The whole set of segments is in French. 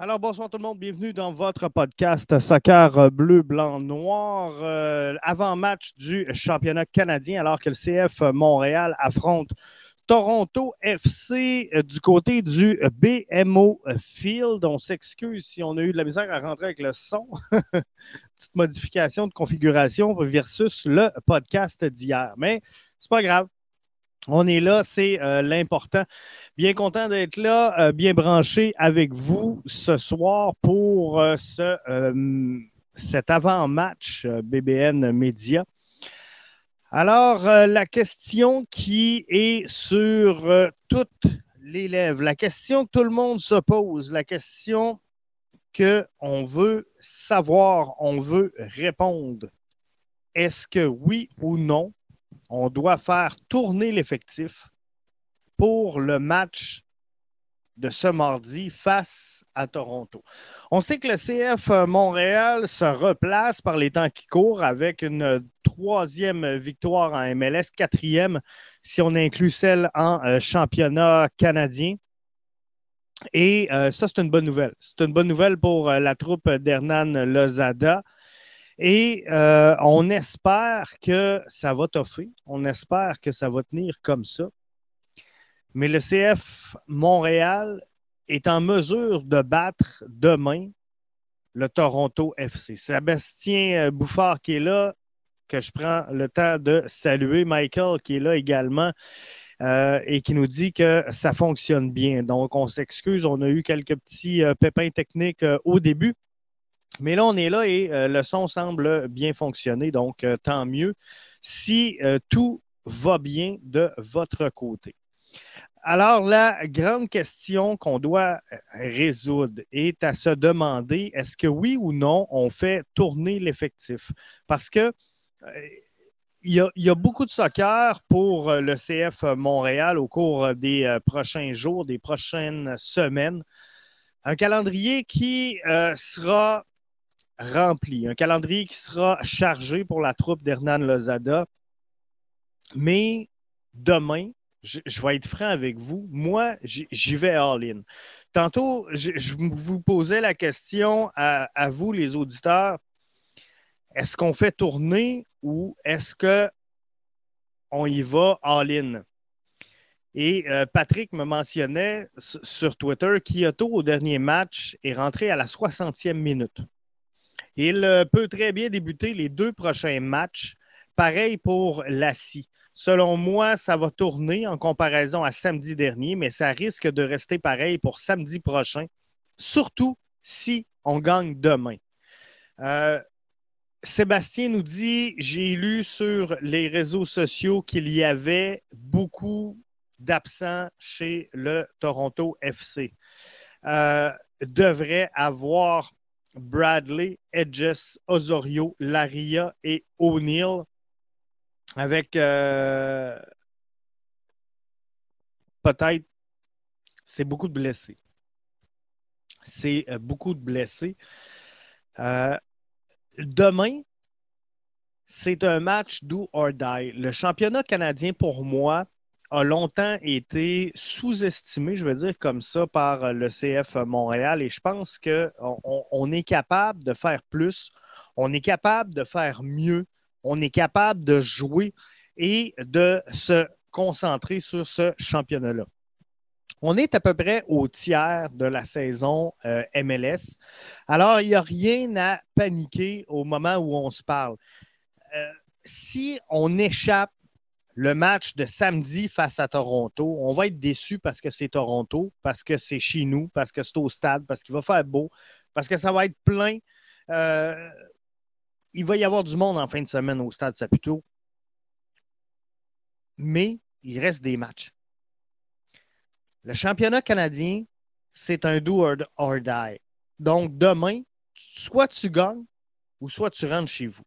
Alors, bonsoir tout le monde. Bienvenue dans votre podcast Soccer Bleu, Blanc, Noir. Euh, avant-match du championnat canadien, alors que le CF Montréal affronte Toronto FC euh, du côté du BMO Field. On s'excuse si on a eu de la misère à rentrer avec le son. Petite modification de configuration versus le podcast d'hier. Mais c'est pas grave. On est là, c'est euh, l'important. Bien content d'être là, euh, bien branché avec vous ce soir pour euh, ce, cet avant-match BBN Média. Alors, la question qui est sur toutes les lèvres, la question que tout le monde se pose, la question qu'on veut savoir, on veut répondre. Est-ce que oui ou non, on doit faire tourner l'effectif pour le match de ce mardi face à Toronto. On sait que le CF Montréal se replace par les temps qui courent avec une troisième victoire en MLS, quatrième si on inclut celle en euh, championnat canadien. Et euh, ça, c'est une bonne nouvelle. C'est une bonne nouvelle pour euh, la troupe d'Hernan Lozada. Et euh, on espère que ça va toffer. On espère que ça va tenir comme ça. Mais le CF Montréal est en mesure de battre demain le Toronto FC. Sébastien euh, Bouffard qui est là, que je prends le temps de saluer. Michael qui est là également. Euh, et qui nous dit que ça fonctionne bien. Donc, on s'excuse, on a eu quelques petits pépins techniques au début. Mais là, on est là et euh, le son semble bien fonctionner, donc euh, tant mieux si euh, tout va bien de votre côté. Alors, la grande question qu'on doit résoudre est à se demander, est-ce que oui ou non, on fait tourner l'effectif? Parce que il y, a, beaucoup de soccer pour le CF Montréal au cours des prochains jours, des prochaines semaines. Un calendrier qui sera rempli, un calendrier qui sera chargé pour la troupe d'Hernan Lozada. Mais demain, je, vais être franc avec vous, moi, j'y vais all-in. Tantôt, je, vous posais la question à, vous, les auditeurs, est-ce qu'on fait tourner ou est-ce qu'on y va all-in? Et euh, Patrick me mentionnait sur Twitter qu'Ioto, au dernier match, est rentré à la 60e minute. Il euh, peut très bien débuter les deux prochains matchs. Pareil pour Lassie. Selon moi, ça va tourner en comparaison à samedi dernier, mais ça risque de rester pareil pour samedi prochain, surtout si on gagne demain. Euh, Sébastien nous dit, j'ai lu sur les réseaux sociaux qu'il y avait beaucoup d'absents chez le Toronto FC. Euh, devrait avoir Bradley, Edges, Osorio, Laria et O'Neill avec euh, peut-être c'est beaucoup de blessés. C'est euh, beaucoup de blessés. Euh, demain, c'est un match do or die. Le championnat canadien, pour moi, a longtemps été sous-estimé, je veux dire comme ça, par le CF Montréal. Et je pense qu'on on est capable de faire plus, on est capable de faire mieux, on est capable de jouer et de se concentrer sur ce championnat-là. On est à peu près au tiers de la saison euh, MLS. Alors, il n'y a rien à paniquer au moment où on se parle. Euh, si on échappe le match de samedi face à Toronto, on va être déçu parce que c'est Toronto, parce que c'est chez nous, parce que c'est au stade, parce qu'il va faire beau, parce que ça va être plein. Euh, il va y avoir du monde en fin de semaine au stade Saputo. Mais il reste des matchs. Le championnat canadien, c'est un do or die. Donc, demain, soit tu gagnes ou soit tu rentres chez vous.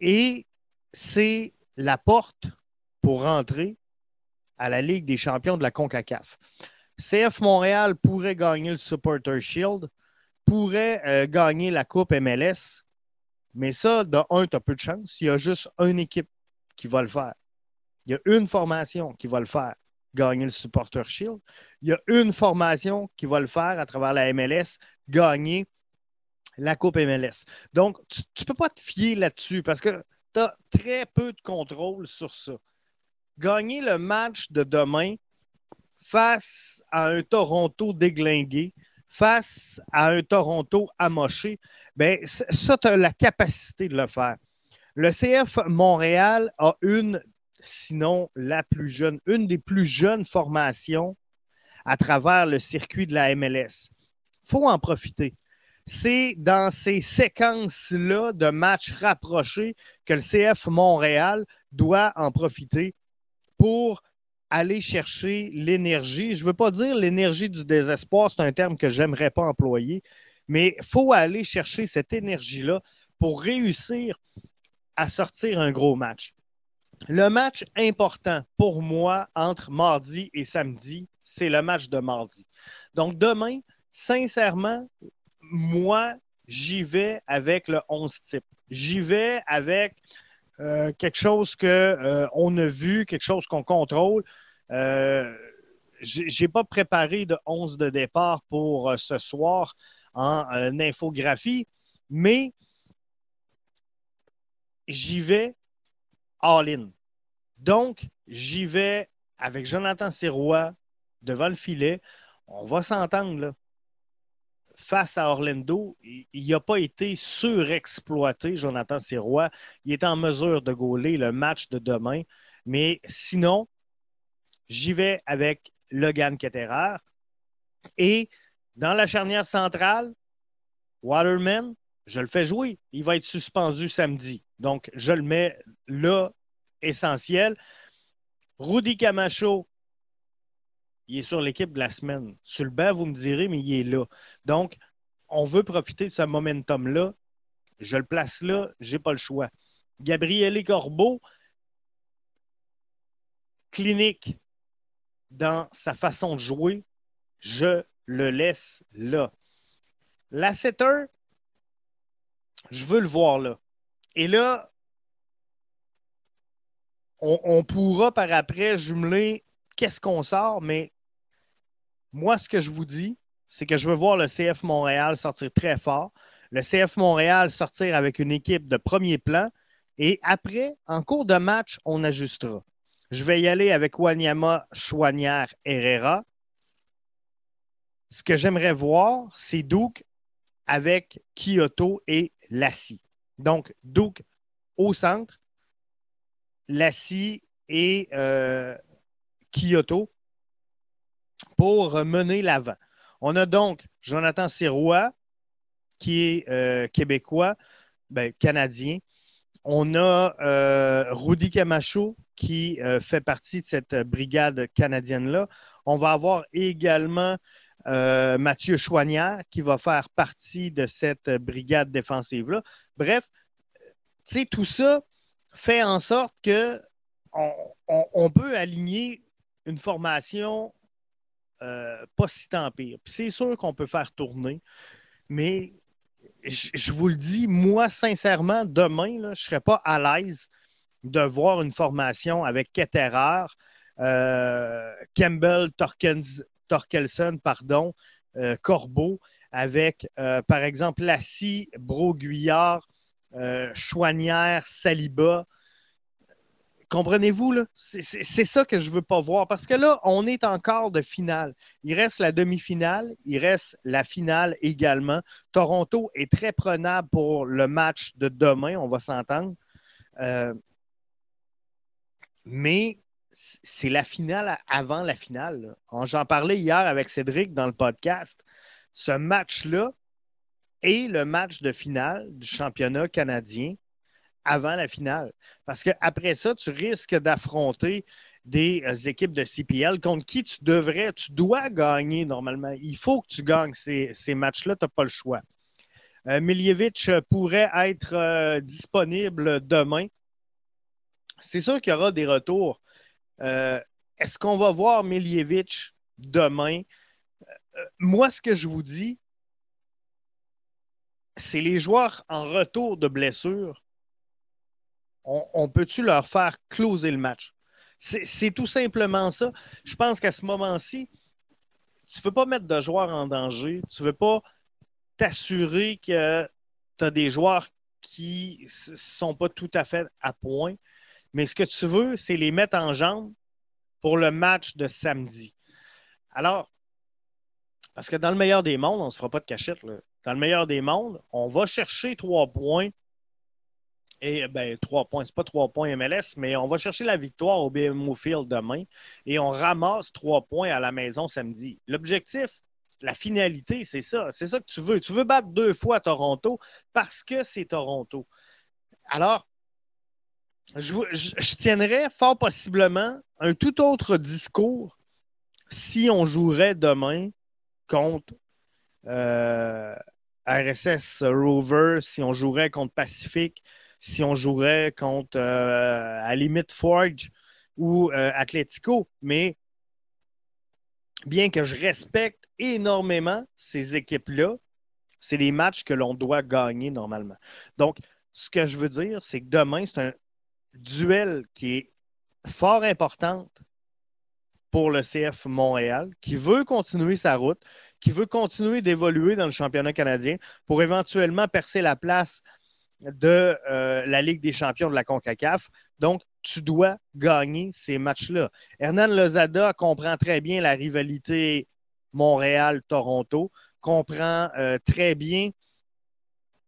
Et c'est la porte pour rentrer à la Ligue des champions de la CONCACAF. CF Montréal pourrait gagner le Supporter Shield, pourrait euh, gagner la Coupe MLS, mais ça, de un, tu as peu de chance. Il y a juste une équipe qui va le faire. Il y a une formation qui va le faire. gagner le Supporter Shield. Il y a une formation qui va le faire à travers la MLS, gagner la Coupe MLS. Donc, tu ne peux pas te fier là-dessus parce que tu as très peu de contrôle sur ça. Gagner le match de demain face à un Toronto déglingué, face à un Toronto amoché, ben, ça, tu as la capacité de le faire. Le CF Montréal a une, sinon la plus jeune, une des plus jeunes formations à travers le circuit de la MLS. Il faut en profiter. C'est dans ces séquences-là de matchs rapprochés que le CF Montréal doit en profiter pour aller chercher l'énergie. Je ne veux pas dire l'énergie du désespoir, c'est un terme que j'aimerais pas employer, mais il faut aller chercher cette énergie-là pour réussir à sortir un gros match. Le match important pour moi entre mardi et samedi, c'est le match de mardi. Donc demain, sincèrement, moi, j'y vais avec le 11 type. J'y vais avec euh, quelque chose qu'on euh, a vu, quelque chose qu'on contrôle. Euh, je n'ai pas préparé de 11 de départ pour ce soir en infographie, mais j'y vais all-in. Donc, j'y vais avec Jonathan Sirois devant le filet. On va s'entendre face à Orlando, il n'a pas été surexploité, Jonathan Sirois. Il est en mesure de gauler le match de demain. Mais sinon, j'y vais avec Logan Ketterer. Et dans la charnière centrale, Waterman, je le fais jouer. Il va être suspendu samedi. Donc, je le mets là, essentiel. Rudy Camacho, il est sur l'équipe de la semaine. Sur le banc, vous me direz, mais il est là. Donc, on veut profiter de ce momentum-là. Je le place là, je n'ai pas le choix. Gabriel Corbeau, clinique dans sa façon de jouer, je le laisse là. La setter, je veux le voir là. Et là, on, pourra par après jumeler qu'est-ce qu'on sort, mais moi, ce que je vous dis, c'est que je veux voir le CF Montréal sortir très fort, le CF Montréal sortir avec une équipe de premier plan, et après, en cours de match, on ajustera. Je vais y aller avec Wanyama, Chouanière, Herrera. Ce que j'aimerais voir, c'est Duke avec Kyoto et Lassie. Donc, Duke au centre, Lassie et euh, Kyoto pour mener l'avant. On a donc Jonathan Sirois, qui est euh, québécois, ben, canadien. On a euh, Rudy Camacho, qui fait partie de cette brigade canadienne-là. On va avoir également Mathieu Chouanière, qui va faire partie de cette brigade défensive-là. Bref, tu sais, tout ça fait en sorte que on, peut aligner une formation euh, pas si tant pire. c'est sûr qu'on peut faire tourner, mais je, vous le dis, moi, sincèrement, demain, je ne serais pas à l'aise de voir une formation avec Ketterer, euh, Campbell, Torkelson, pardon, euh, Corbeau, avec, par exemple, Lassie, Broguillard, Chouanière, Saliba. Comprenez-vous? C'est ça que je ne veux pas voir. Parce que là, on est encore de finale. Il reste la demi-finale, il reste la finale également. Toronto est très prenable pour le match de demain, on va s'entendre. Euh, mais c'est la finale avant la finale. J'en parlais hier avec Cédric dans le podcast. Ce match-là est le match de finale du championnat canadien avant la finale. Parce qu'après ça, tu risques d'affronter des euh, équipes de CPL contre qui tu devrais, tu dois gagner normalement. Il faut que tu gagnes ces, matchs-là, tu n'as pas le choix. Euh, pourrait être euh, disponible demain. C'est sûr qu'il y aura des retours. Euh, est-ce qu'on va voir Miljevic demain? moi, ce que je vous dis, c'est les joueurs en retour de blessure on, peut-tu leur faire closer le match? C'est tout simplement ça. Je pense qu'à ce moment-ci, tu ne veux pas mettre de joueurs en danger. Tu ne veux pas t'assurer que tu as des joueurs qui ne sont pas tout à fait à point. Mais ce que tu veux, c'est les mettre en jambes pour le match de samedi. Alors, parce que dans le meilleur des mondes, on ne se fera pas de cachette. Dans le meilleur des mondes, on va chercher trois points. Et ben, trois points, c'est pas trois points MLS, mais on va chercher la victoire au BMO Field demain et on ramasse trois points à la maison samedi. L'objectif, la finalité, c'est ça. C'est ça que tu veux. Tu veux battre deux fois Toronto parce que c'est Toronto. Alors, je, je, tiendrais fort possiblement un tout autre discours si on jouerait demain contre euh, RSS Rover, si on jouerait contre Pacific, si on jouerait contre, euh, à limite, Forge ou euh, Atletico. Mais bien que je respecte énormément ces équipes-là, c'est des matchs que l'on doit gagner normalement. Donc, ce que je veux dire, c'est que demain, c'est un duel qui est fort important pour le CF Montréal, qui veut continuer sa route, qui veut continuer d'évoluer dans le championnat canadien pour éventuellement percer la place de euh, la Ligue des champions de la CONCACAF. Donc, tu dois gagner ces matchs-là. Hernan Lozada comprend très bien la rivalité Montréal-Toronto, comprend euh, très bien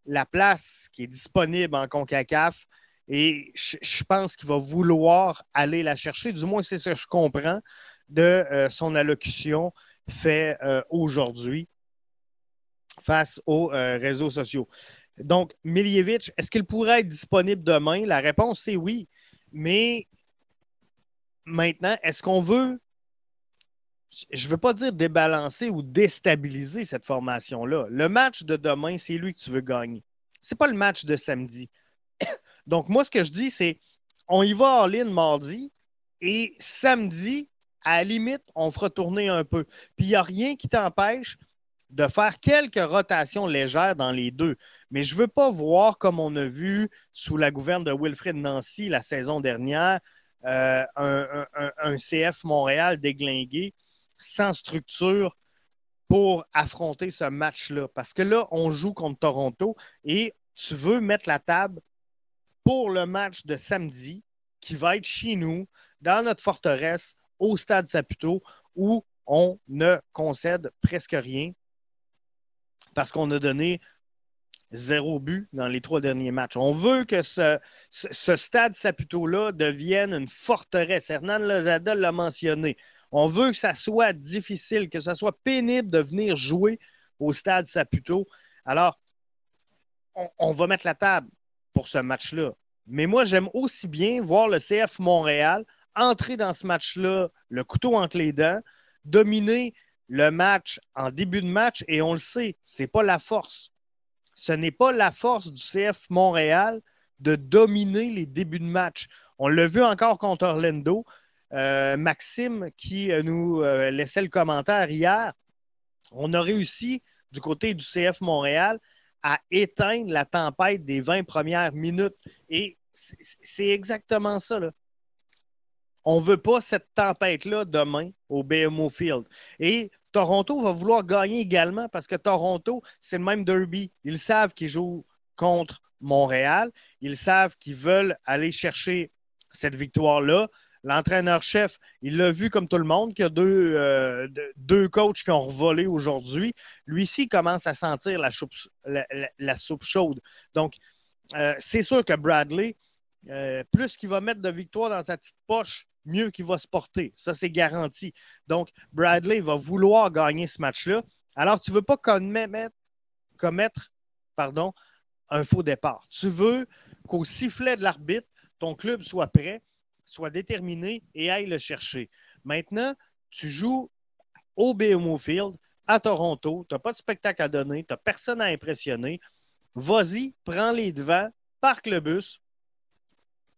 la place qui est disponible en CONCACAF et je, pense qu'il va vouloir aller la chercher. Du moins, c'est ce que je comprends de euh, son allocution fait euh, aujourd'hui face aux réseaux sociaux. Donc, Miljevic, est-ce qu'il pourrait être disponible demain? La réponse, c'est oui. Mais maintenant, est-ce qu'on veut, je ne veux pas dire débalancer ou déstabiliser cette formation-là. Le match de demain, c'est lui que tu veux gagner. Ce n'est pas le match de samedi. Donc, moi, ce que je dis, c'est on y va en ligne mardi et samedi, à la limite, on fera tourner un peu. Puis, il n'y a rien qui t'empêche de faire quelques rotations légères dans les deux. Mais je ne veux pas voir, comme on a vu sous la gouverne de Wilfred Nancy la saison dernière, euh, un, CF Montréal déglingué, sans structure pour affronter ce match-là. Parce que là, on joue contre Toronto et tu veux mettre la table pour le match de samedi qui va être chez nous, dans notre forteresse, au Stade Saputo, où on ne concède presque rien parce qu'on a donné zéro but dans les trois derniers matchs. On veut que ce, stade Saputo-là devienne une forteresse. Hernan Lozada l'a mentionné. On veut que ça soit difficile, que ça soit pénible de venir jouer au stade Saputo. Alors, on, va mettre la table pour ce match-là. Mais moi, j'aime aussi bien voir le CF Montréal entrer dans ce match-là, le couteau entre les dents, dominer le match en début de match, et on le sait, ce n'est pas la force. Ce n'est pas la force du CF Montréal de dominer les débuts de match. On l'a vu encore contre Orlando. Euh, Maxime, qui euh, nous euh, laissait le commentaire hier, on a réussi du côté du CF Montréal à éteindre la tempête des 20 premières minutes. Et c'est exactement ça. Là. On ne veut pas cette tempête-là demain au BMO Field. Et Toronto va vouloir gagner également parce que Toronto, c'est le même derby. Ils savent qu'ils jouent contre Montréal. Ils savent qu'ils veulent aller chercher cette victoire-là. L'entraîneur-chef, il l'a vu comme tout le monde, qu'il y a deux, euh, coachs qui ont revolé aujourd'hui. Lui-ci commence à sentir la, soupe chaude. Donc, euh, c'est sûr que Bradley, euh, plus qu'il va mettre de victoires dans sa petite poche, mieux qu'il va se porter. Ça, c'est garanti. Donc, Bradley va vouloir gagner ce match-là. Alors, tu ne veux pas commettre, un faux départ. Tu veux qu'au sifflet de l'arbitre, ton club soit prêt, soit déterminé et aille le chercher. Maintenant, tu joues au BMO Field à Toronto. Tu n'as pas de spectacle à donner, tu n'as personne à impressionner. Vas-y, prends les devants, parque le bus,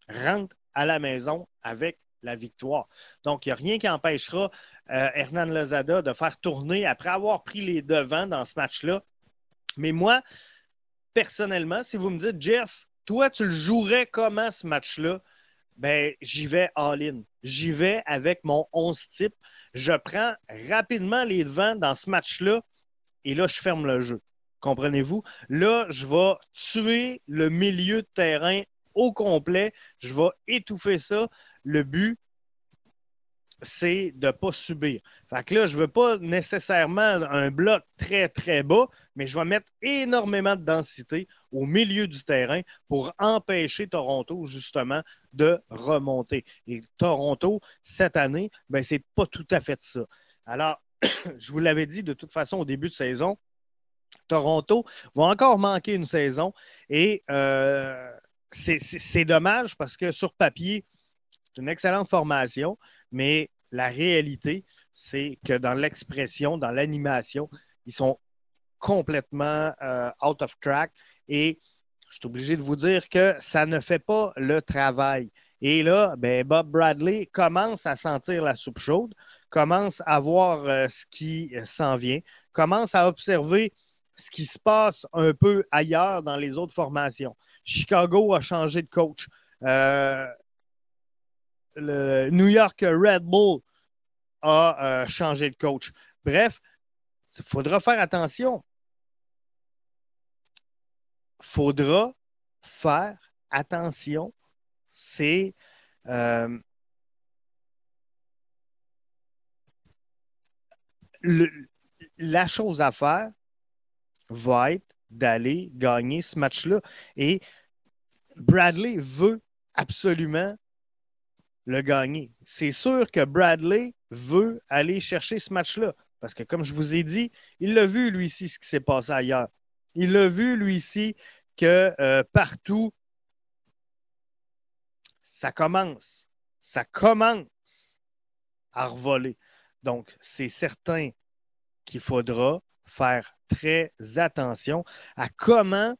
rentre à la maison avec la victoire. Donc, il n'y a rien qui empêchera euh, Hernan Lozada de faire tourner après avoir pris les devants dans ce match-là. Mais moi, personnellement, si vous me dites, Jeff, toi, tu le jouerais comment ce match-là? ben, j'y vais all-in. J'y vais avec mon 11 type. Je prends rapidement les devants dans ce match-là et là, je ferme le jeu. Comprenez-vous? Là, je vais tuer le milieu de terrain au complet. Je vais étouffer ça. Le but, c'est de ne pas subir. Fait que là, je ne veux pas nécessairement un bloc très, très bas, mais je vais mettre énormément de densité au milieu du terrain pour empêcher Toronto, justement, de remonter. Et Toronto, cette année, ben, ce n'est pas tout à fait ça. Alors, je vous l'avais dit de toute façon au début de saison, Toronto va encore manquer une saison et euh, c'est dommage parce que sur papier, c'est une excellente formation, mais la réalité, c'est que dans l'expression, dans l'animation, ils sont complètement euh, out of track et je suis obligé de vous dire que ça ne fait pas le travail. Et là, ben, Bob Bradley commence à sentir la soupe chaude, commence à voir euh, ce qui s'en vient, commence à observer ce qui se passe un peu ailleurs dans les autres formations. Chicago a changé de coach. Euh, le New York Red Bull a euh, changé de coach. Bref, il faudra faire attention. Faudra faire attention. C'est euh, la chose à faire va être d'aller gagner ce match-là. Et Bradley veut absolument le gagner. C'est sûr que Bradley veut aller chercher ce match-là. Parce que, comme je vous ai dit, il l'a vu, lui ici, ce qui s'est passé ailleurs. Il l'a vu, lui ici, que euh, partout, ça commence. Ça commence à revoler. Donc, c'est certain qu'il faudra faire très attention à comment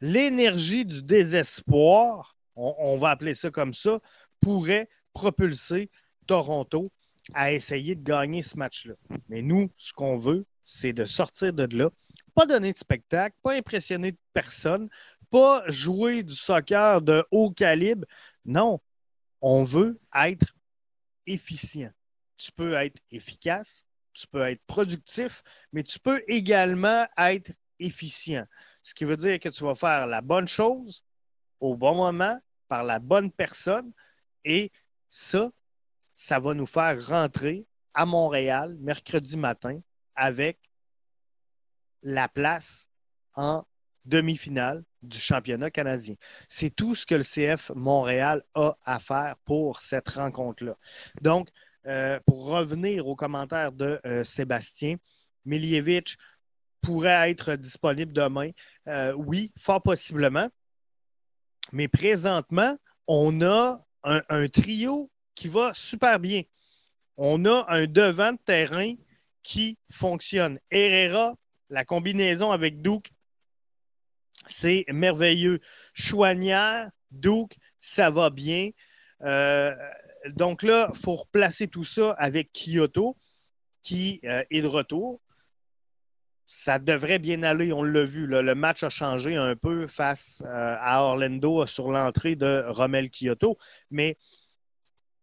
l'énergie du désespoir, on, va appeler ça comme ça, pourrait propulser Toronto à essayer de gagner ce match-là. Mais nous, ce qu'on veut, c'est de sortir de là, pas donner de spectacle, pas impressionner personne, pas jouer du soccer de haut calibre. Non, on veut être efficient. Tu peux être efficace, tu peux être productif, mais tu peux également être efficient. Ce qui veut dire que tu vas faire la bonne chose au bon moment, par la bonne personne, et ça, ça va nous faire rentrer à Montréal mercredi matin avec la place en demi-finale du championnat canadien. C'est tout ce que le CF Montréal a à faire pour cette rencontre-là. Donc, euh, pour revenir aux commentaires de euh, Sébastien, Miljevic pourrait être disponible demain. Euh, oui, fort possiblement. Mais présentement, on a un, trio qui va super bien. On a un devant de terrain qui fonctionne. Herrera, la combinaison avec Duke, c'est merveilleux. Chouanière, Duke, ça va bien donc là, il faut replacer tout ça avec Kyoto, qui euh, est de retour. Ça devrait bien aller, on l'a vu. le match a changé un peu face euh, à Orlando sur l'entrée de Romel Kyoto. Mais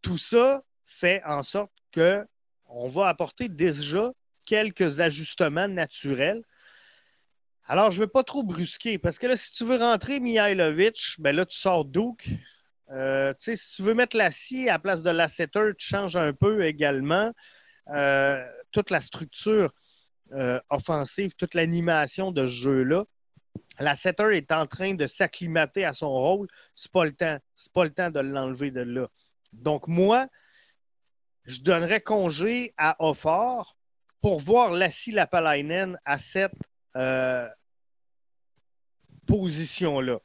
tout ça fait en sorte qu'on va apporter déjà quelques ajustements naturels. Alors, je ne vais pas trop brusquer parce que là, si tu veux rentrer Mihailovic, ben là, tu sors Duke. Euh, si tu veux mettre l'acier à la place de l'assetter, tu changes un peu également. Euh, toute la structure euh, offensive, toute l'animation de ce jeu-là. L'assetter est en train de s'acclimater à son rôle. Ce n'est pas le temps. C'est pas le temps de l'enlever de là. Donc, moi, je donnerais congé à Offort pour voir Lassie Lapalainen à cette position-là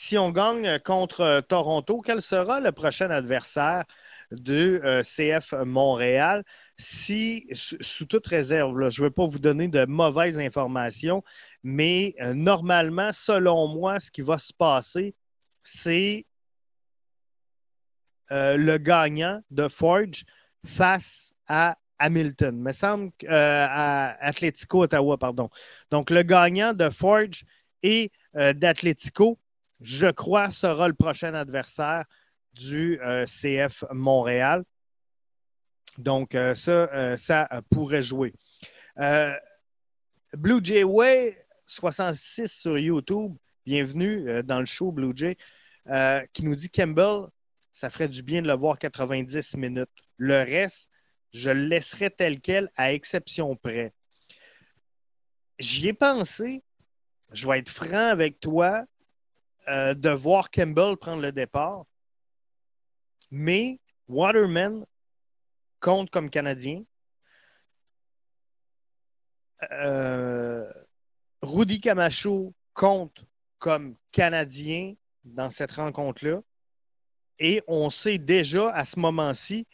si on gagne contre euh, Toronto, quel sera le prochain adversaire de euh, CF Montréal? Si, sous toute réserve, je ne veux pas vous donner de mauvaises informations, mais euh, normalement, selon moi, ce qui va se passer, c'est le gagnant de Forge face à Hamilton, me semble, à Atletico Ottawa, pardon. Donc, le gagnant de Forge et d'Atletico je crois, sera le prochain adversaire du CF Montréal. Donc, ça, ça pourrait jouer. Blue Jay Way, 66 sur YouTube. Bienvenue dans le show Blue Jay. qui nous dit Campbell, ça ferait du bien de le voir 90 minutes. Le reste, je le laisserai tel quel, à exception près. J'y ai pensé. Je vais être franc avec toi euh, de voir Campbell prendre le départ. Mais Waterman compte comme Canadien. Euh, Rudy Camacho compte comme Canadien dans cette rencontre-là. Et on sait déjà à ce moment-ci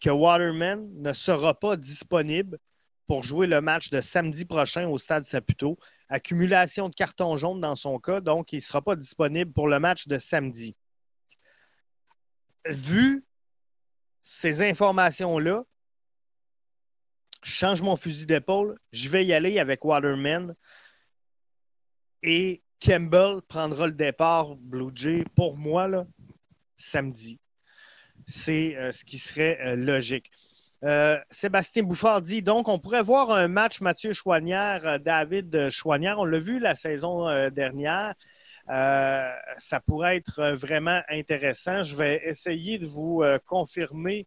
que Waterman ne sera pas disponible pour jouer le match de samedi prochain au Stade Saputo. Accumulation de cartons jaunes dans son cas, donc il ne sera pas disponible pour le match de samedi. Vu ces informations-là, je change mon fusil d'épaule, je vais y aller avec Waterman et Campbell prendra le départ Blue Jay pour moi là, samedi. C'est euh, ce qui serait euh, logique. Euh, Sébastien Bouffard dit donc on pourrait voir un match Mathieu Chouanière, David Chouanière. On l'a vu la saison dernière. ça pourrait être vraiment intéressant. Je vais essayer de vous confirmer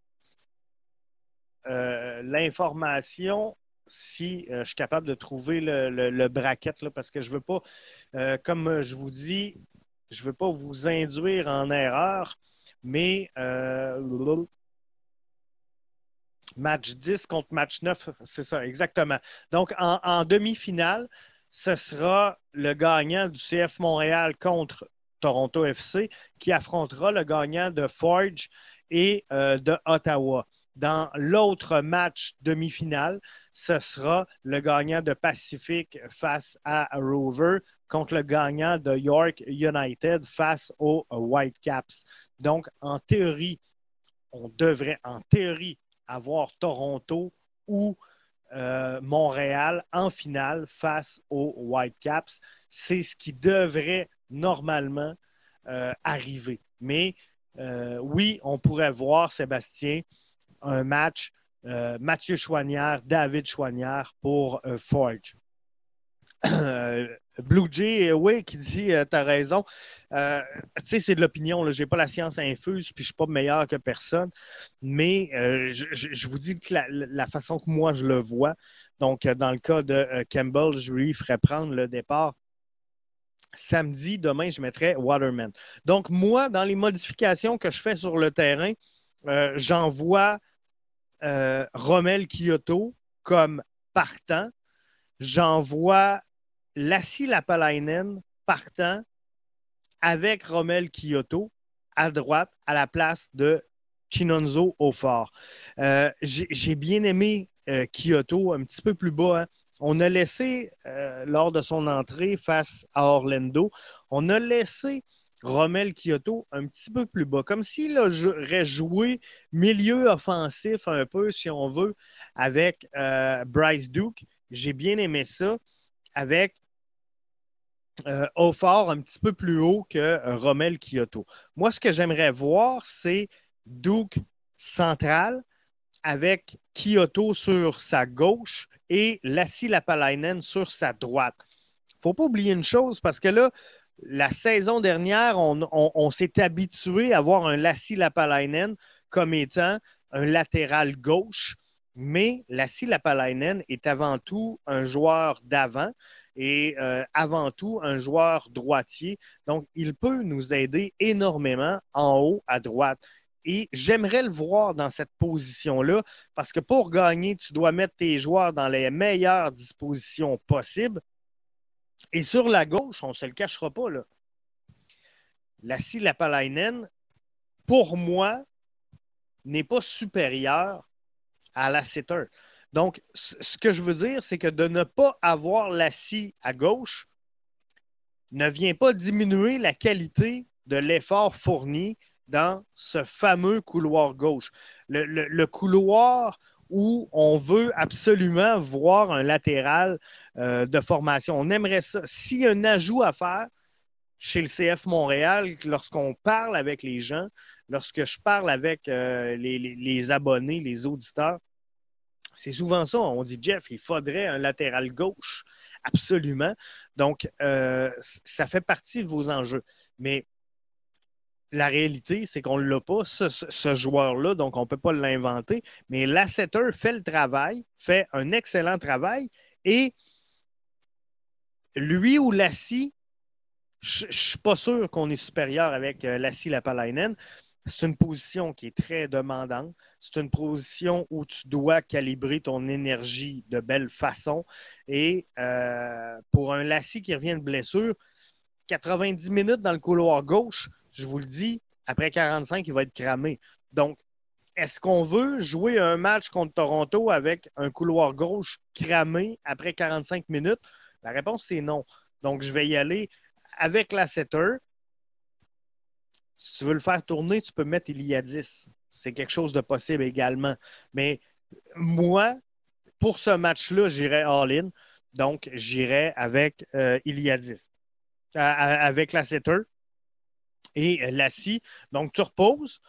l'information si je suis capable de trouver le, bracket, parce que je ne veux pas, comme je vous dis, je ne veux pas vous induire en erreur. Mais euh, match 10 contre match 9, c'est ça, exactement. Donc, en, demi-finale, ce sera le gagnant du CF Montréal contre Toronto FC qui affrontera le gagnant de Forge et euh, de Ottawa. Dans l'autre match demi-finale, ce sera le gagnant de Pacific face à Rover contre le gagnant de York United face aux Whitecaps. Donc, en théorie, on devrait, en théorie, avoir Toronto ou euh, Montréal en finale face aux Whitecaps. C'est ce qui devrait normalement euh, arriver. Mais euh, oui, on pourrait voir, Sébastien, un match Mathieu Chouanière, David Chouanière pour Forge. Blue Jay, euh, oui, qui dit euh, Tu as raison. Euh, tu sais, c'est de l'opinion. Je n'ai pas la science infuse, puis je ne suis pas meilleur que personne. Mais je, vous dis que la, façon que moi je le vois, donc dans le cas de Campbell, je lui ferais prendre le départ. Samedi, demain, je mettrais Waterman. Donc, moi, dans les modifications que je fais sur le terrain, j'envoie Rommel Kyoto comme partant. J'envoie Lassie Lapalainen partant avec Rommel Kyoto à droite à la place de Chinonzo au fort. Euh, j'ai bien aimé euh, Kyoto un petit peu plus bas. Hein. On a laissé, euh, lors de son entrée face à Orlando, on a laissé Rommel Kyoto un petit peu plus bas, comme s'il aurait joué milieu offensif un peu, si on veut, avec Bryce Duke. J'ai bien aimé ça avec euh, au fort un petit peu plus haut que euh, Rommel Kyoto. Moi, ce que j'aimerais voir, c'est Duke central avec Kyoto sur sa gauche et Lassie Lapalainen sur sa droite. Il ne faut pas oublier une chose parce que là, la saison dernière, on, s'est habitué à voir un Lassie Lapalainen comme étant un latéral gauche, mais Lassie Lapalainen est avant tout un joueur d'avant et euh, avant tout un joueur droitier. Donc, il peut nous aider énormément en haut à droite. Et j'aimerais le voir dans cette position-là parce que pour gagner, tu dois mettre tes joueurs dans les meilleures dispositions possibles. Et sur la gauche, on ne se le cachera pas, là. La Lapalainen, pour moi, n'est pas supérieure à la Sitter. Donc, ce que je veux dire, c'est que de ne pas avoir la scie à gauche ne vient pas diminuer la qualité de l'effort fourni dans ce fameux couloir gauche. Le, couloir où on veut absolument voir un latéral euh, de formation. On aimerait ça. S'il y a un ajout à faire, chez le CF Montréal, lorsqu'on parle avec les gens, lorsque je parle avec euh, les, abonnés, les auditeurs, c'est souvent ça. On dit, Jeff, il faudrait un latéral gauche. Absolument. Donc, euh, ça fait partie de vos enjeux. Mais la réalité, c'est qu'on ne l'a pas, ce, joueur-là, donc on ne peut pas l'inventer. Mais l'assetter fait le travail, fait un excellent travail. Et lui ou Lassie, je ne suis pas sûr qu'on est supérieur avec euh, Lassie Lapalainen. C'est une position qui est très demandante. C'est une position où tu dois calibrer ton énergie de belle façon. Et euh, pour un Lassie qui revient de blessure, 90 minutes dans le couloir gauche, je vous le dis, après 45, il va être cramé. Donc, est-ce qu'on veut jouer un match contre Toronto avec un couloir gauche cramé après 45 minutes? La réponse, c'est non. Donc, je vais y aller avec la setter. Si tu veux le faire tourner, tu peux mettre il y a 10. C'est quelque chose de possible également. Mais moi, pour ce match-là, j'irai all-in. Donc, j'irai avec euh, il y a 10. avec la setter et la scie. Donc, tu reposes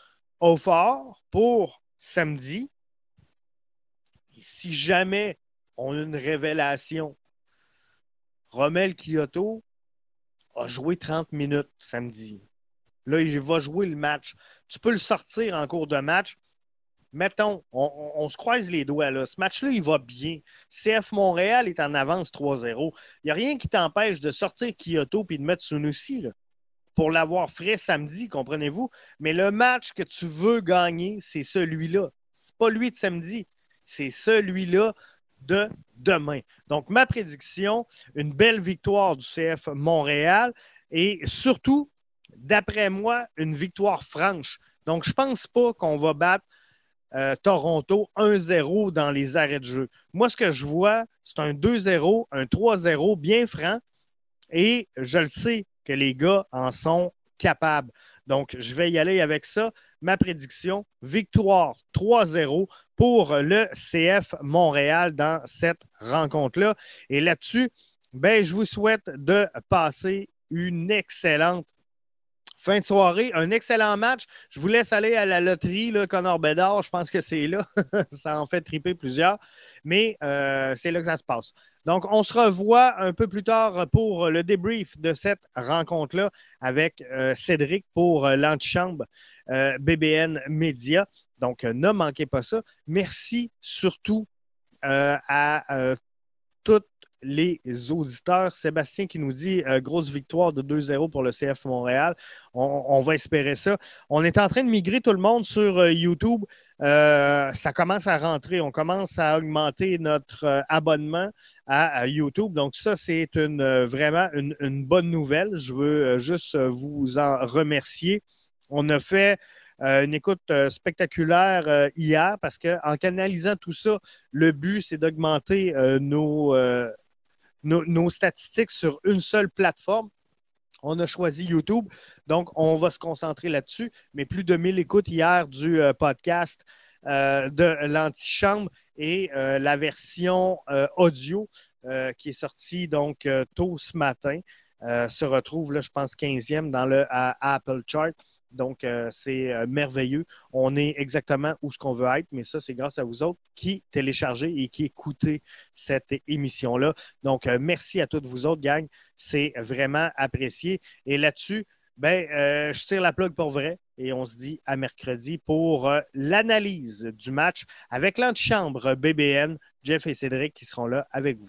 au fort pour samedi. si jamais on a une révélation Romel Kyoto a joué 30 minutes samedi. Là, il va jouer le match. Tu peux le sortir en cours de match. Mettons, on, se croise les doigts. Là. Ce match-là, il va bien. CF Montréal est en avance 3-0. Il n'y a rien qui t'empêche de sortir Kyoto et de mettre Sunusi pour l'avoir frais samedi, comprenez-vous? Mais le match que tu veux gagner, c'est celui-là. C'est pas lui de samedi. C'est celui-là de demain. Donc, ma prédiction, une belle victoire du CF Montréal et surtout, d'après moi, une victoire franche. Donc, je ne pense pas qu'on va battre euh, Toronto 1-0 dans les arrêts de jeu. Moi, ce que je vois, c'est un 2-0, un 3-0 bien franc et je le sais que les gars en sont capables. Donc, je vais y aller avec ça. Ma prédiction, victoire 3-0 pour le CF Montréal dans cette rencontre-là. Et là-dessus, ben, je vous souhaite de passer une excellente fin de soirée. Un excellent match. Je vous laisse aller à la loterie, là, Connor Bedard. Je pense que c'est là. ça en fait triper plusieurs. Mais euh, c'est là que ça se passe. Donc, on se revoit un peu plus tard pour le débrief de cette rencontre-là avec euh, Cédric pour euh, l'antichambre BBN Media. Donc, ne manquez pas ça. Merci surtout à les auditeurs. Sébastien qui nous dit euh, grosse victoire de 2-0 pour le CF Montréal. On, va espérer ça. On est en train de migrer tout le monde sur euh, YouTube. Euh, ça commence à rentrer. On commence à augmenter notre abonnement à, YouTube. Donc, ça, c'est une, vraiment une, une, bonne nouvelle. Je veux juste vous en remercier. On a fait. une écoute spectaculaire hier parce qu'en canalisant tout ça, le but, c'est d'augmenter nos, nos, statistiques sur une seule plateforme. On a choisi YouTube, donc on va se concentrer là-dessus. Mais plus de 1000 écoutes hier du euh, podcast euh, de l'antichambre et euh, la version audio qui est sortie donc tôt ce matin se retrouve, là, je pense, 15e dans le Apple Chart. Donc, euh, c'est euh, merveilleux. On est exactement où ce qu'on veut être, mais ça, c'est grâce à vous autres qui téléchargez et qui écoutez cette émission-là. Donc, euh, merci à toutes vous autres, gang. C'est vraiment apprécié. Et là-dessus, ben, je tire la plug pour vrai et on se dit à mercredi pour l'analyse du match avec l'antichambre BBN, Jeff et Cédric qui seront là avec vous.